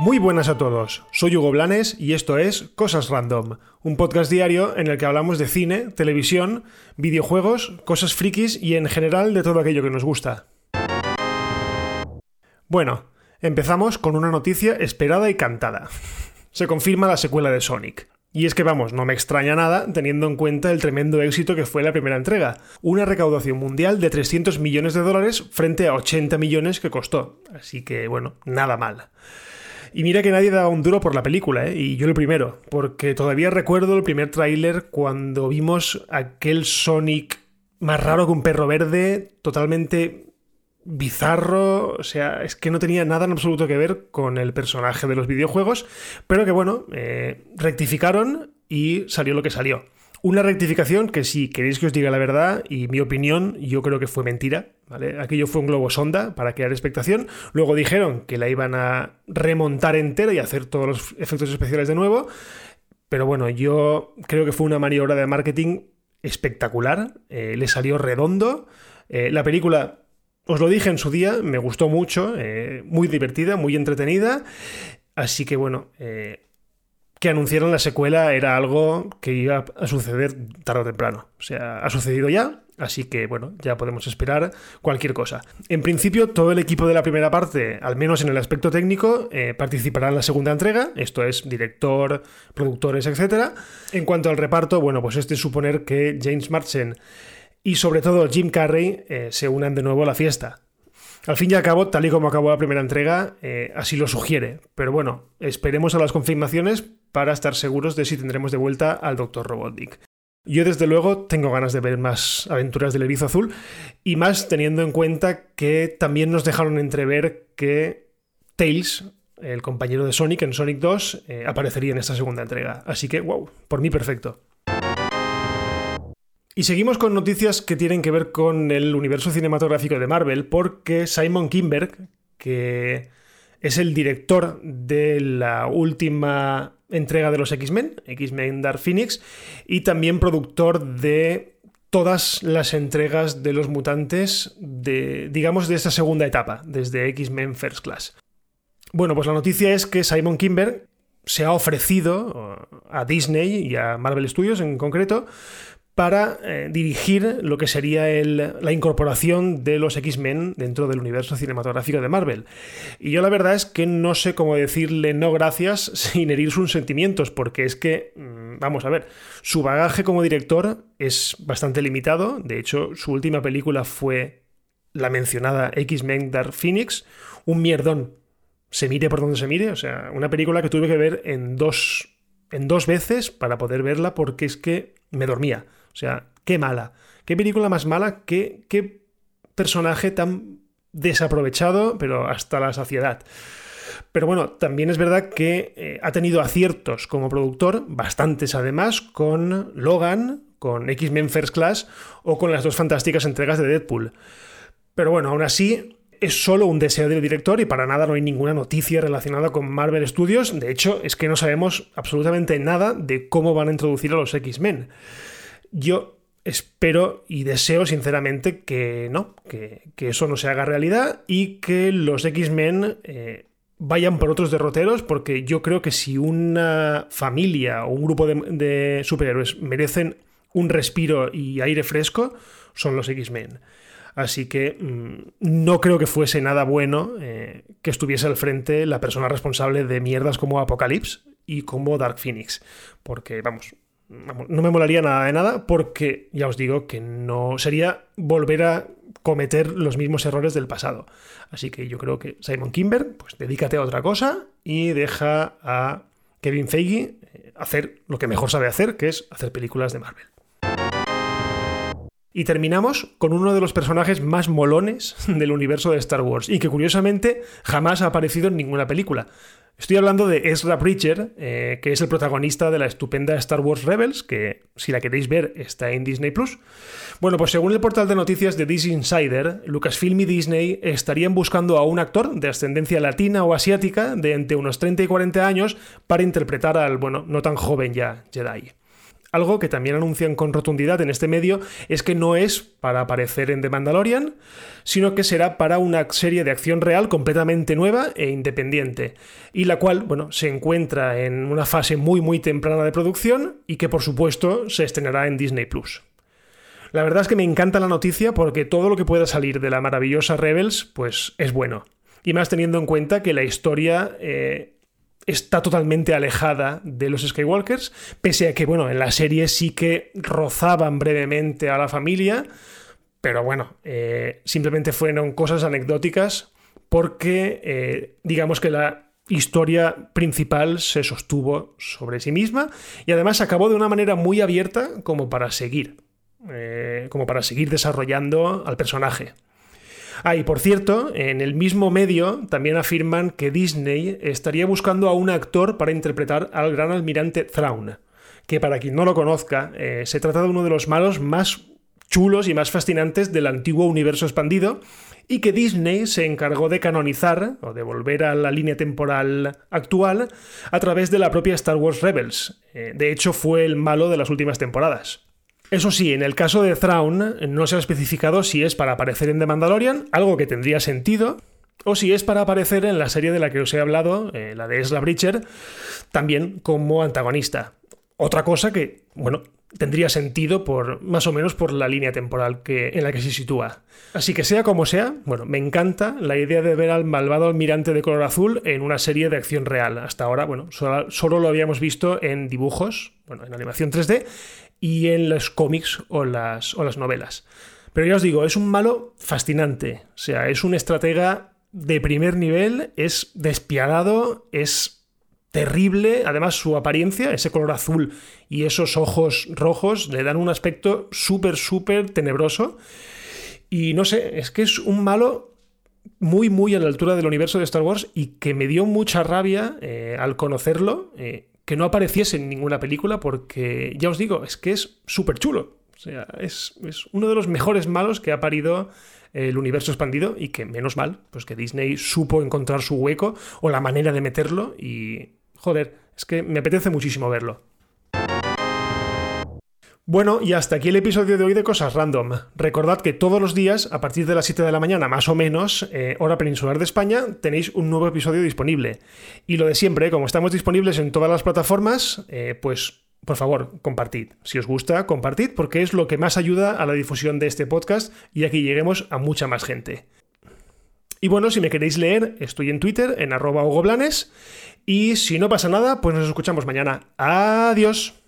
Muy buenas a todos, soy Hugo Blanes y esto es Cosas Random, un podcast diario en el que hablamos de cine, televisión, videojuegos, cosas frikis y en general de todo aquello que nos gusta. Bueno, empezamos con una noticia esperada y cantada. Se confirma la secuela de Sonic. Y es que vamos, no me extraña nada teniendo en cuenta el tremendo éxito que fue la primera entrega, una recaudación mundial de 300 millones de dólares frente a 80 millones que costó. Así que bueno, nada mal. Y mira que nadie daba un duro por la película, ¿eh? y yo el primero, porque todavía recuerdo el primer tráiler cuando vimos aquel Sonic más raro que un perro verde, totalmente bizarro, o sea, es que no tenía nada en absoluto que ver con el personaje de los videojuegos, pero que bueno, eh, rectificaron y salió lo que salió. Una rectificación que si queréis que os diga la verdad y mi opinión, yo creo que fue mentira, ¿vale? Aquello fue un globo sonda para crear expectación. Luego dijeron que la iban a remontar entera y hacer todos los efectos especiales de nuevo. Pero bueno, yo creo que fue una maniobra de marketing espectacular. Eh, le salió redondo. Eh, la película, os lo dije en su día, me gustó mucho, eh, muy divertida, muy entretenida. Así que bueno, que anunciaron la secuela era algo que iba a suceder tarde o temprano. O sea, ha sucedido ya, así que bueno, ya podemos esperar cualquier cosa. En principio, todo el equipo de la primera parte, al menos en el aspecto técnico, eh, participará en la segunda entrega, esto es director, productores, etc. En cuanto al reparto, bueno, pues este es suponer que James Marsden y sobre todo Jim Carrey eh, se unan de nuevo a la fiesta. Al fin y al cabo, tal y como acabó la primera entrega, eh, así lo sugiere. Pero bueno, esperemos a las confirmaciones para estar seguros de si tendremos de vuelta al Dr. Robotnik. Yo desde luego tengo ganas de ver más aventuras del erizo azul y más teniendo en cuenta que también nos dejaron entrever que Tails, el compañero de Sonic en Sonic 2, eh, aparecería en esta segunda entrega. Así que, wow, por mí perfecto. Y seguimos con noticias que tienen que ver con el universo cinematográfico de Marvel, porque Simon Kinberg, que es el director de la última entrega de los X-Men, X-Men Dark Phoenix, y también productor de todas las entregas de los mutantes de, digamos, de esta segunda etapa, desde X-Men First Class. Bueno, pues la noticia es que Simon Kinberg se ha ofrecido a Disney y a Marvel Studios en concreto para eh, dirigir lo que sería la incorporación de los X-Men dentro del universo cinematográfico de Marvel. Y yo la verdad es que no sé cómo decirle no gracias sin herir sus sentimientos, porque es que, mm, vamos a ver, su bagaje como director es bastante limitado. De hecho, su última película fue la mencionada X-Men Dark Phoenix, un mierdón. Se mire por donde se mire, o sea, una película que tuve que ver en dos, en dos veces para poder verla porque es que me dormía. O sea, qué mala. Qué película más mala, qué, qué personaje tan desaprovechado, pero hasta la saciedad. Pero bueno, también es verdad que eh, ha tenido aciertos como productor, bastantes además, con Logan, con X-Men First Class o con las dos fantásticas entregas de Deadpool. Pero bueno, aún así es solo un deseo del director y para nada no hay ninguna noticia relacionada con Marvel Studios. De hecho, es que no sabemos absolutamente nada de cómo van a introducir a los X-Men. Yo espero y deseo sinceramente que no, que, eso no se haga realidad y que los X-Men eh, vayan por otros derroteros, porque yo creo que si una familia o un grupo de, superhéroes merecen un respiro y aire fresco, son los X-Men. Así que mm, no creo que fuese nada bueno eh, que estuviese al frente la persona responsable de mierdas como Apocalypse y como Dark Phoenix. Porque, vamos, no me molaría nada de nada porque ya os digo que no sería volver a cometer los mismos errores del pasado. Así que yo creo que Simon Kimber, pues dedícate a otra cosa y deja a Kevin Feige eh, hacer lo que mejor sabe hacer, que es hacer películas de Marvel. Y terminamos con uno de los personajes más molones del universo de Star Wars y que curiosamente jamás ha aparecido en ninguna película. Estoy hablando de Ezra Bridger, eh, que es el protagonista de la estupenda Star Wars Rebels, que si la queréis ver está en Disney Plus. Bueno, pues según el portal de noticias de Disney Insider, Lucasfilm y Disney estarían buscando a un actor de ascendencia latina o asiática de entre unos 30 y 40 años para interpretar al, bueno, no tan joven ya Jedi. Algo que también anuncian con rotundidad en este medio es que no es para aparecer en The Mandalorian, sino que será para una serie de acción real completamente nueva e independiente, y la cual, bueno, se encuentra en una fase muy muy temprana de producción y que por supuesto se estrenará en Disney Plus. La verdad es que me encanta la noticia porque todo lo que pueda salir de la maravillosa Rebels, pues es bueno. Y más teniendo en cuenta que la historia eh, está totalmente alejada de los Skywalkers, pese a que, bueno, en la serie sí que rozaban brevemente a la familia, pero bueno, eh, simplemente fueron cosas anecdóticas porque digamos eh, digamos que la historia principal se sostuvo sobre sí misma y además acabó de una manera muy abierta como para seguir, eh, como para seguir desarrollando al personaje. Ah, y por cierto, en el mismo medio también afirman que Disney estaría buscando a un actor para interpretar al gran almirante Thrawn, que para quien no lo conozca, eh, se trata de uno de los malos más chulos y más fascinantes del antiguo universo expandido, y que Disney se encargó de canonizar o de volver a la línea temporal actual a través de la propia Star Wars Rebels. Eh, de hecho, fue el malo de las últimas temporadas. Eso sí, en el caso de Thrawn no se ha especificado si es para aparecer en The Mandalorian, algo que tendría sentido, o si es para aparecer en la serie de la que os he hablado, eh, la de Esla Bridger, también como antagonista. Otra cosa que, bueno, tendría sentido por más o menos por la línea temporal en la que se sitúa. Así que sea como sea, bueno, me encanta la idea de ver al malvado almirante de color azul en una serie de acción real. Hasta ahora, bueno, solo, lo habíamos visto en dibujos, bueno, en animación 3D y en los cómics o las, o las novelas. Pero ya os digo, es un malo fascinante. O sea, es un estratega de primer nivel, es despiadado, es terrible. Además, su apariencia, ese color azul y esos ojos rojos, le dan un aspecto súper, súper tenebroso. Y no sé, es que es un malo muy, muy a la altura del universo de Star Wars y que me dio mucha rabia eh, al conocerlo, eh, que no apareciese en ninguna película, porque ya os digo, es que es súper chulo. O sea, es, es uno de los mejores malos que ha parido el universo expandido y que menos mal, pues que Disney supo encontrar su hueco o la manera de meterlo y joder, es que me apetece muchísimo verlo. Bueno, y hasta aquí el episodio de hoy de Cosas Random. Recordad que todos los días, a partir de las 7 de la mañana, más o menos, eh, hora peninsular de España, tenéis un nuevo episodio disponible. Y lo de siempre, como estamos disponibles en todas las plataformas, eh, pues por favor, compartid. Si os gusta, compartid porque es lo que más ayuda a la difusión de este podcast y a que lleguemos a mucha más gente. Y bueno, si me queréis leer, estoy en Twitter, en arroba y si no pasa nada, pues nos escuchamos mañana. Adiós.